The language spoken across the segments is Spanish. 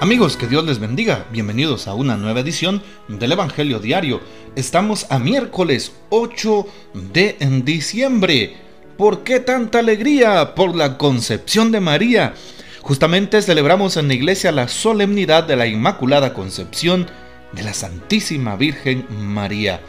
Amigos, que Dios les bendiga. Bienvenidos a una nueva edición del Evangelio Diario. Estamos a miércoles 8 de diciembre. ¿Por qué tanta alegría? Por la concepción de María. Justamente celebramos en la iglesia la solemnidad de la Inmaculada Concepción de la Santísima Virgen María.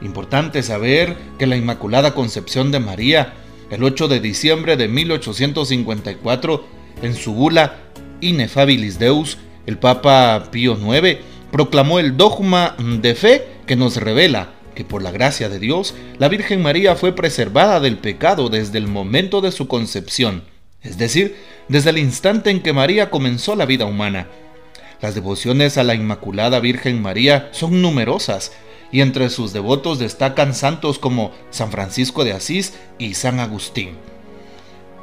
Importante saber que la Inmaculada Concepción de María, el 8 de diciembre de 1854, en su bula Inefabilis Deus, el Papa Pío IX proclamó el dogma de fe que nos revela que por la gracia de Dios, la Virgen María fue preservada del pecado desde el momento de su concepción, es decir, desde el instante en que María comenzó la vida humana. Las devociones a la Inmaculada Virgen María son numerosas, y entre sus devotos destacan santos como San Francisco de Asís y San Agustín.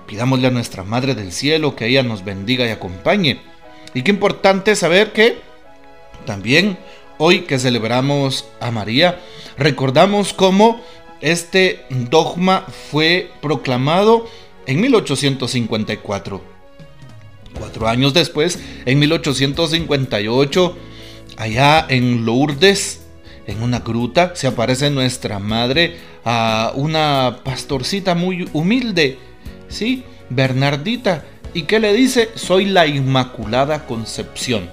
Pidámosle a nuestra Madre del Cielo que ella nos bendiga y acompañe. Y qué importante saber que también hoy que celebramos a María, recordamos cómo este dogma fue proclamado en 1854. Cuatro años después, en 1858, allá en Lourdes, en una gruta, se aparece nuestra madre a una pastorcita muy humilde ¿sí? Bernardita. ¿Y qué le dice? Soy la Inmaculada Concepción.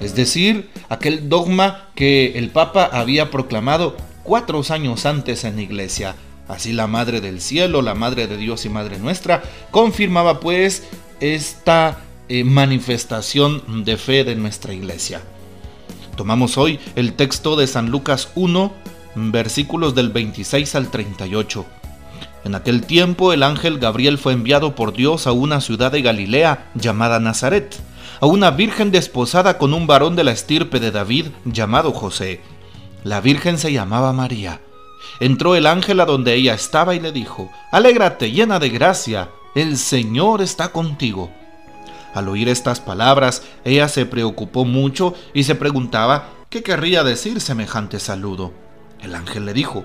Es decir, aquel dogma que el Papa había proclamado cuatro años antes en la iglesia. Así la Madre del Cielo, la Madre de Dios y Madre nuestra, confirmaba pues esta eh, manifestación de fe de nuestra iglesia. Tomamos hoy el texto de San Lucas 1, versículos del 26 al 38. En aquel tiempo el ángel Gabriel fue enviado por Dios a una ciudad de Galilea llamada Nazaret, a una virgen desposada con un varón de la estirpe de David llamado José. La virgen se llamaba María. Entró el ángel a donde ella estaba y le dijo, Alégrate llena de gracia, el Señor está contigo. Al oír estas palabras, ella se preocupó mucho y se preguntaba qué querría decir semejante saludo. El ángel le dijo,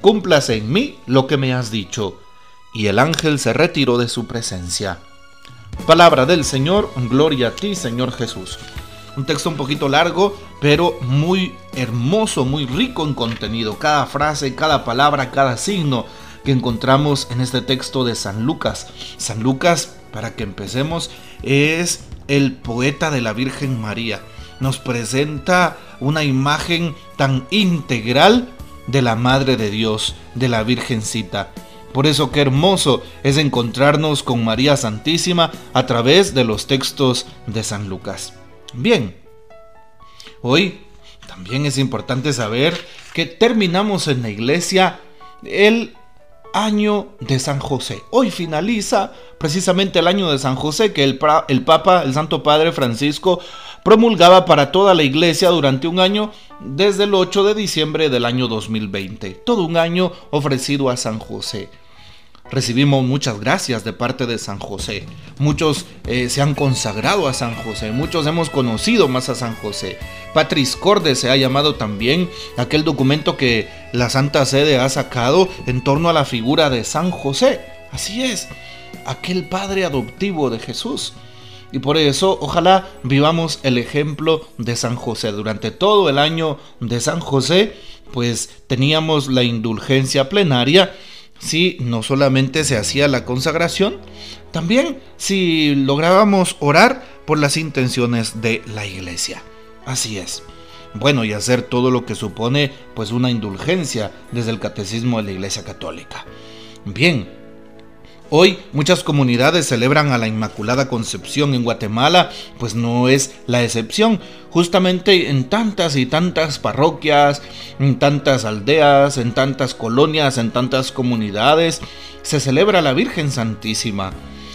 cúmplase en mí lo que me has dicho y el ángel se retiró de su presencia. Palabra del Señor, gloria a ti Señor Jesús. Un texto un poquito largo, pero muy hermoso, muy rico en contenido. Cada frase, cada palabra, cada signo que encontramos en este texto de San Lucas. San Lucas, para que empecemos, es el poeta de la Virgen María. Nos presenta una imagen tan integral de la Madre de Dios, de la Virgencita. Por eso qué hermoso es encontrarnos con María Santísima a través de los textos de San Lucas. Bien, hoy también es importante saber que terminamos en la iglesia el año de San José. Hoy finaliza precisamente el año de San José que el, el, Papa, el Santo Padre Francisco, promulgaba para toda la iglesia durante un año desde el 8 de diciembre del año 2020. Todo un año ofrecido a San José recibimos muchas gracias de parte de San José. Muchos eh, se han consagrado a San José, muchos hemos conocido más a San José. Patris Corde se ha llamado también aquel documento que la Santa Sede ha sacado en torno a la figura de San José. Así es, aquel padre adoptivo de Jesús. Y por eso, ojalá vivamos el ejemplo de San José. Durante todo el año de San José, pues teníamos la indulgencia plenaria si no solamente se hacía la consagración, también si lográbamos orar por las intenciones de la iglesia. Así es. bueno, y hacer todo lo que supone pues una indulgencia desde el catecismo de la Iglesia Católica. Bien, Hoy muchas comunidades celebran a la Inmaculada Concepción en Guatemala, pues no es la excepción. Justamente en tantas y tantas parroquias, en tantas aldeas, en tantas colonias, en tantas comunidades, se celebra la Virgen Santísima.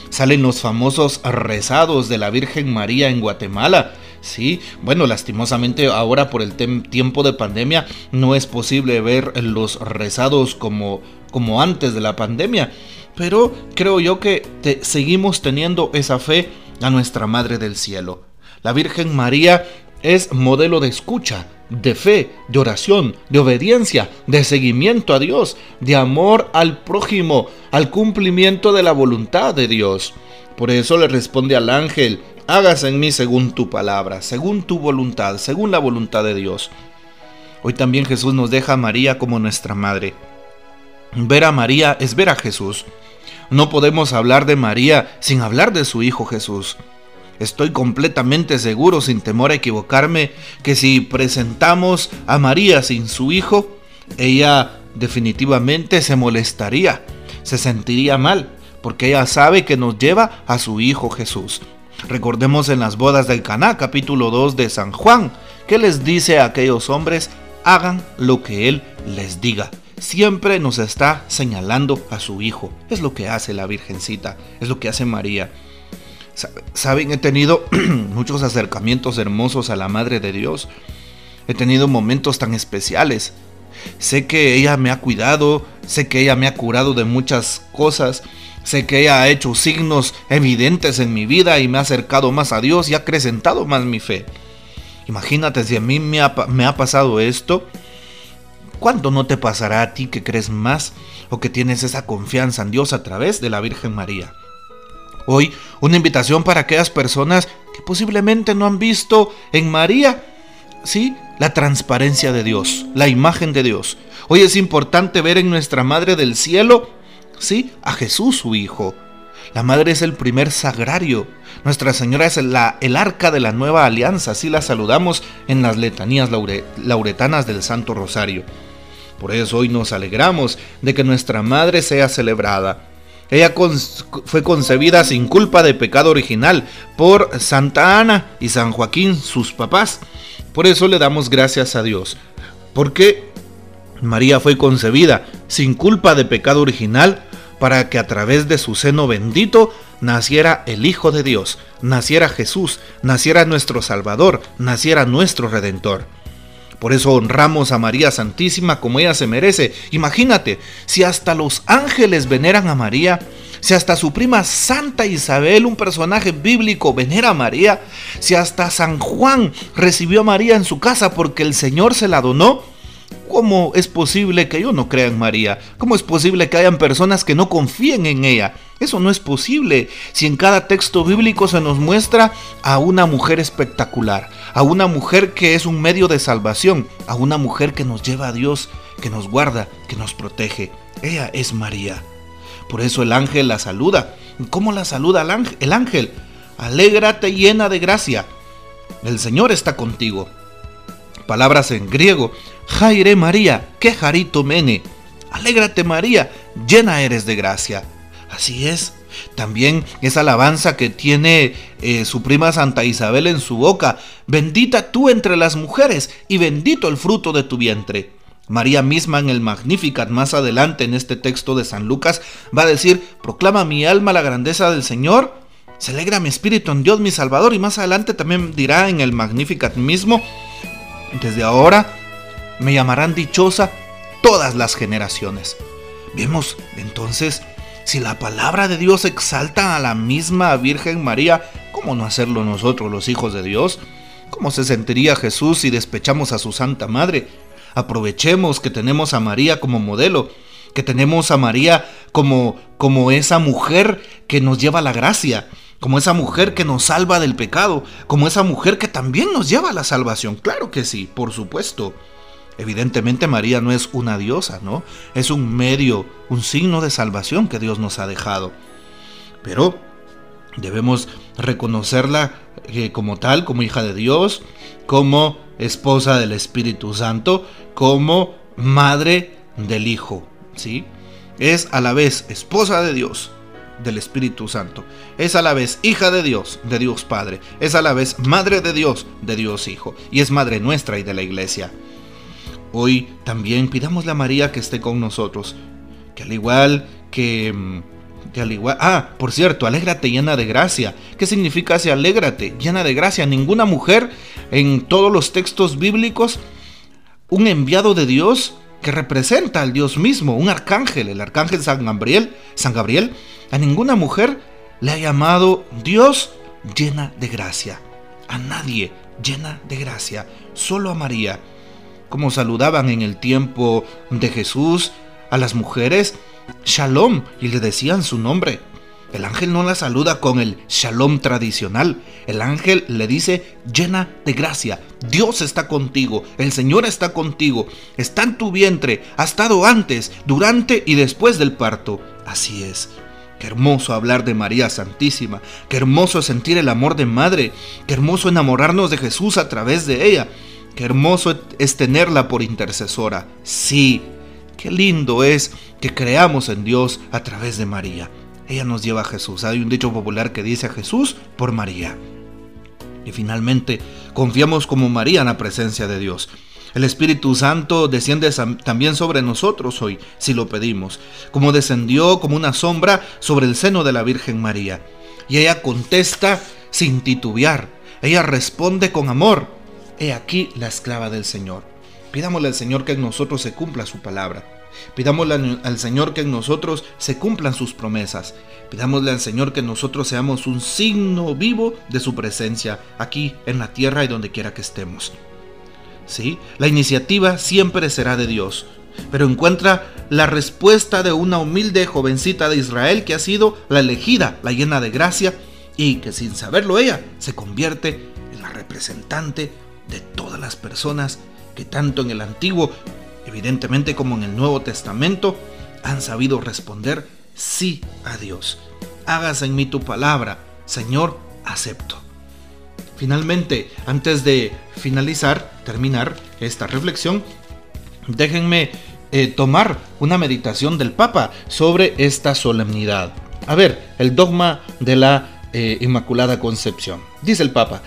Salen los famosos rezados de la Virgen María en Guatemala. Sí, bueno, lastimosamente ahora por el tiempo de pandemia no es posible ver los rezados como, como antes de la pandemia pero creo yo que seguimos teniendo esa fe a nuestra Madre del Cielo. La Virgen María es modelo de escucha, de fe, de oración, de obediencia, de seguimiento a Dios, de amor al prójimo, al cumplimiento de la voluntad de Dios. Por eso le responde al ángel, hágase en mí según tu palabra, según tu voluntad, según la voluntad de Dios. Hoy también Jesús nos deja a María como nuestra madre. Ver a María es ver a Jesús. No podemos hablar de María sin hablar de su Hijo Jesús. Estoy completamente seguro, sin temor a equivocarme, que si presentamos a María sin su Hijo, ella definitivamente se molestaría, se sentiría mal, porque ella sabe que nos lleva a su Hijo Jesús. Recordemos en las bodas del Caná, capítulo 2 de San Juan, que les dice a aquellos hombres, hagan lo que Él les diga siempre nos está señalando a su hijo. Es lo que hace la Virgencita, es lo que hace María. Saben, he tenido muchos acercamientos hermosos a la Madre de Dios. He tenido momentos tan especiales. Sé que ella me ha cuidado, sé que ella me ha curado de muchas cosas, sé que ella ha hecho signos evidentes en mi vida y me ha acercado más a Dios y ha acrecentado más mi fe. Imagínate si a mí me ha, me ha pasado esto, ¿Cuándo no te pasará a ti que crees más o que tienes esa confianza en Dios a través de la Virgen María? Hoy, una invitación para aquellas personas que posiblemente no han visto en María, sí, la transparencia de Dios, la imagen de Dios. Hoy es importante ver en nuestra Madre del Cielo, sí, a Jesús su Hijo. La Madre es el primer sagrario. Nuestra Señora es el arca de la nueva alianza, así la saludamos en las letanías lauretanas del Santo Rosario. Por eso hoy nos alegramos de que nuestra Madre sea celebrada. Ella fue concebida sin culpa de pecado original por Santa Ana y San Joaquín, sus papás. Por eso le damos gracias a Dios. Porque María fue concebida sin culpa de pecado original para que a través de su seno bendito naciera el Hijo de Dios, naciera Jesús, naciera nuestro Salvador, naciera nuestro Redentor. Por eso honramos a María Santísima como ella se merece. Imagínate, si hasta los ángeles veneran a María, si hasta su prima Santa Isabel, un personaje bíblico, venera a María, si hasta San Juan recibió a María en su casa porque el Señor se la donó, ¿cómo es posible que yo no crea en María? ¿Cómo es posible que hayan personas que no confíen en ella? Eso no es posible si en cada texto bíblico se nos muestra a una mujer espectacular, a una mujer que es un medio de salvación, a una mujer que nos lleva a Dios, que nos guarda, que nos protege. Ella es María. Por eso el ángel la saluda. ¿Cómo la saluda el ángel? El ángel, alégrate llena de gracia. El Señor está contigo. Palabras en griego. Jaire María, que jarito mene. Alégrate María, llena eres de gracia. Así es. También esa alabanza que tiene eh, su prima Santa Isabel en su boca. Bendita tú entre las mujeres y bendito el fruto de tu vientre. María misma en el Magnificat más adelante en este texto de San Lucas va a decir, proclama mi alma la grandeza del Señor, se alegra mi espíritu en Dios mi Salvador y más adelante también dirá en el Magnificat mismo, desde ahora me llamarán dichosa todas las generaciones. Vemos entonces si la palabra de Dios exalta a la misma Virgen María, ¿cómo no hacerlo nosotros los hijos de Dios? ¿Cómo se sentiría Jesús si despechamos a su Santa Madre? Aprovechemos que tenemos a María como modelo, que tenemos a María como, como esa mujer que nos lleva la gracia, como esa mujer que nos salva del pecado, como esa mujer que también nos lleva a la salvación. Claro que sí, por supuesto. Evidentemente María no es una diosa, ¿no? Es un medio, un signo de salvación que Dios nos ha dejado. Pero debemos reconocerla eh, como tal, como hija de Dios, como esposa del Espíritu Santo, como madre del Hijo, ¿sí? Es a la vez esposa de Dios, del Espíritu Santo. Es a la vez hija de Dios, de Dios Padre. Es a la vez madre de Dios, de Dios Hijo. Y es madre nuestra y de la iglesia. Hoy también pidámosle a María que esté con nosotros. Que al igual que... Mm, que al igual... Ah, por cierto, alégrate llena de gracia. ¿Qué significa ese alégrate llena de gracia? Ninguna mujer en todos los textos bíblicos, un enviado de Dios que representa al Dios mismo, un arcángel, el arcángel San Gabriel, San Gabriel, a ninguna mujer le ha llamado Dios llena de gracia. A nadie llena de gracia, solo a María. Como saludaban en el tiempo de Jesús a las mujeres, Shalom, y le decían su nombre. El ángel no la saluda con el shalom tradicional. El ángel le dice llena de gracia. Dios está contigo, el Señor está contigo, está en tu vientre, ha estado antes, durante y después del parto. Así es. Qué hermoso hablar de María Santísima, qué hermoso sentir el amor de madre, qué hermoso enamorarnos de Jesús a través de ella, qué hermoso es tenerla por intercesora. Sí, qué lindo es que creamos en Dios a través de María. Ella nos lleva a Jesús. Hay un dicho popular que dice a Jesús por María. Y finalmente, confiamos como María en la presencia de Dios. El Espíritu Santo desciende también sobre nosotros hoy, si lo pedimos, como descendió como una sombra sobre el seno de la Virgen María. Y ella contesta sin titubear, ella responde con amor. He aquí la esclava del Señor. Pidámosle al Señor que en nosotros se cumpla su palabra. Pidámosle al Señor que en nosotros se cumplan sus promesas. Pidámosle al Señor que nosotros seamos un signo vivo de su presencia aquí en la tierra y donde quiera que estemos. ¿sí? La iniciativa siempre será de Dios, pero encuentra la respuesta de una humilde jovencita de Israel que ha sido la elegida, la llena de gracia, y que sin saberlo ella se convierte en la representante de todas las personas que tanto en el Antiguo, evidentemente como en el Nuevo Testamento, han sabido responder sí a Dios. Hágase en mí tu palabra, Señor, acepto. Finalmente, antes de finalizar, terminar esta reflexión, déjenme eh, tomar una meditación del Papa sobre esta solemnidad. A ver, el dogma de la eh, Inmaculada Concepción. Dice el Papa,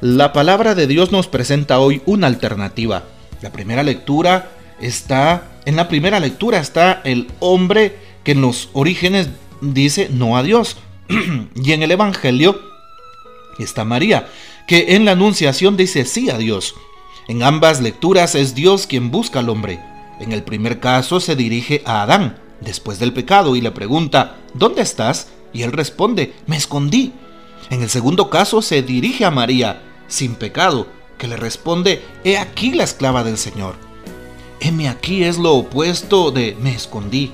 la palabra de Dios nos presenta hoy una alternativa. La primera lectura está, en la primera lectura está el hombre que en los orígenes dice no a Dios. y en el Evangelio está María, que en la Anunciación dice sí a Dios. En ambas lecturas es Dios quien busca al hombre. En el primer caso se dirige a Adán, después del pecado, y le pregunta, ¿dónde estás? Y él responde, me escondí. En el segundo caso se dirige a María, sin pecado, que le responde, he aquí la esclava del Señor. Heme aquí es lo opuesto de me escondí.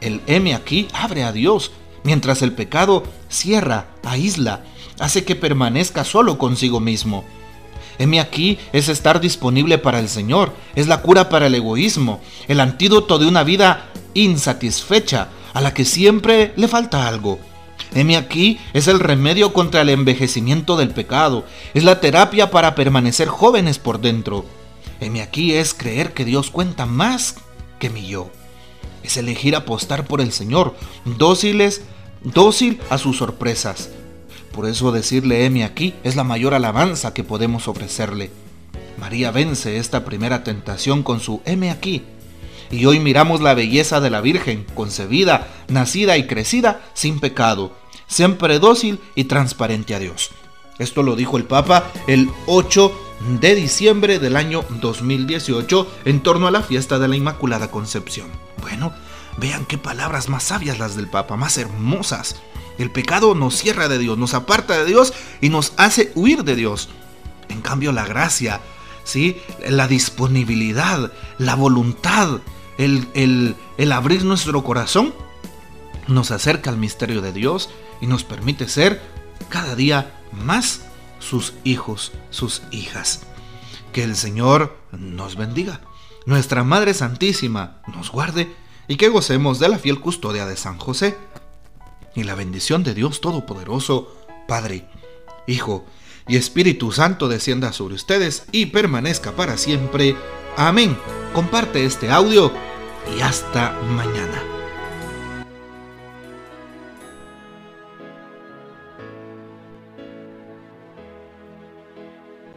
El heme aquí abre a Dios, mientras el pecado cierra, aísla, hace que permanezca solo consigo mismo. Heme aquí es estar disponible para el Señor, es la cura para el egoísmo, el antídoto de una vida insatisfecha, a la que siempre le falta algo. Heme aquí es el remedio contra el envejecimiento del pecado, es la terapia para permanecer jóvenes por dentro. Heme aquí es creer que Dios cuenta más que mi yo. Es elegir apostar por el Señor, dóciles, dócil a sus sorpresas, por eso decirle Emi aquí es la mayor alabanza que podemos ofrecerle. María vence esta primera tentación con su M aquí. Y hoy miramos la belleza de la Virgen, concebida, nacida y crecida sin pecado, siempre dócil y transparente a Dios. Esto lo dijo el Papa el 8 de diciembre del año 2018 en torno a la fiesta de la Inmaculada Concepción. Bueno, vean qué palabras más sabias las del Papa, más hermosas. El pecado nos cierra de Dios, nos aparta de Dios y nos hace huir de Dios. En cambio, la gracia, ¿sí? la disponibilidad, la voluntad, el, el, el abrir nuestro corazón, nos acerca al misterio de Dios y nos permite ser cada día más sus hijos, sus hijas. Que el Señor nos bendiga, nuestra Madre Santísima nos guarde y que gocemos de la fiel custodia de San José y la bendición de Dios Todopoderoso, Padre, Hijo y Espíritu Santo descienda sobre ustedes y permanezca para siempre. Amén. Comparte este audio y hasta mañana.